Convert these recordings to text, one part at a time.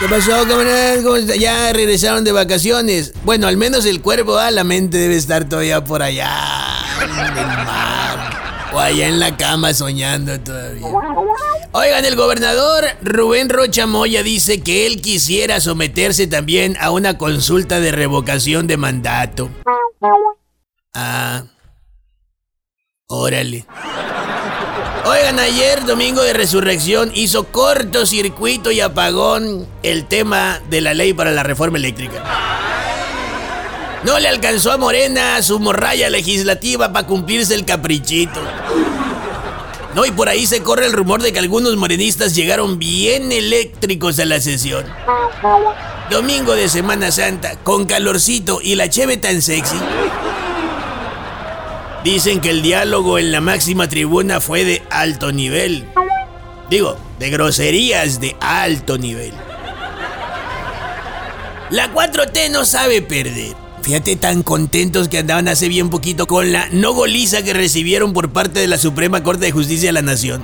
¿Qué pasó? ¿Cómo está? Ya regresaron de vacaciones. Bueno, al menos el cuerpo, ah, la mente debe estar todavía por allá. En el mar. O allá en la cama soñando todavía. Oigan, el gobernador Rubén Rocha Moya dice que él quisiera someterse también a una consulta de revocación de mandato. Ah. Órale. Oigan, ayer, domingo de resurrección, hizo cortocircuito y apagón el tema de la ley para la reforma eléctrica. No le alcanzó a Morena su morralla legislativa para cumplirse el caprichito. No, y por ahí se corre el rumor de que algunos morenistas llegaron bien eléctricos a la sesión. Domingo de Semana Santa, con calorcito y la cheve tan sexy. Dicen que el diálogo en la máxima tribuna fue de alto nivel. Digo, de groserías de alto nivel. La 4T no sabe perder. Fíjate tan contentos que andaban hace bien poquito con la no goliza que recibieron por parte de la Suprema Corte de Justicia de la Nación.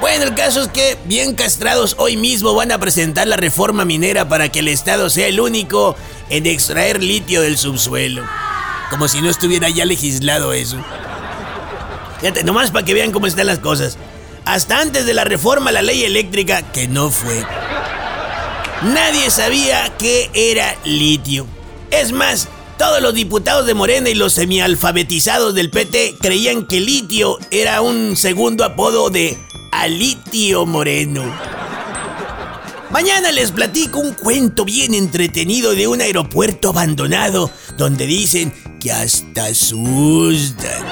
Bueno, el caso es que, bien castrados, hoy mismo van a presentar la reforma minera para que el Estado sea el único en extraer litio del subsuelo. Como si no estuviera ya legislado eso. Fíjate, nomás para que vean cómo están las cosas. Hasta antes de la reforma a la ley eléctrica, que no fue. Nadie sabía qué era litio. Es más, todos los diputados de Morena y los semialfabetizados del PT creían que litio era un segundo apodo de Alitio Moreno. Mañana les platico un cuento bien entretenido de un aeropuerto abandonado donde dicen que hasta asustan.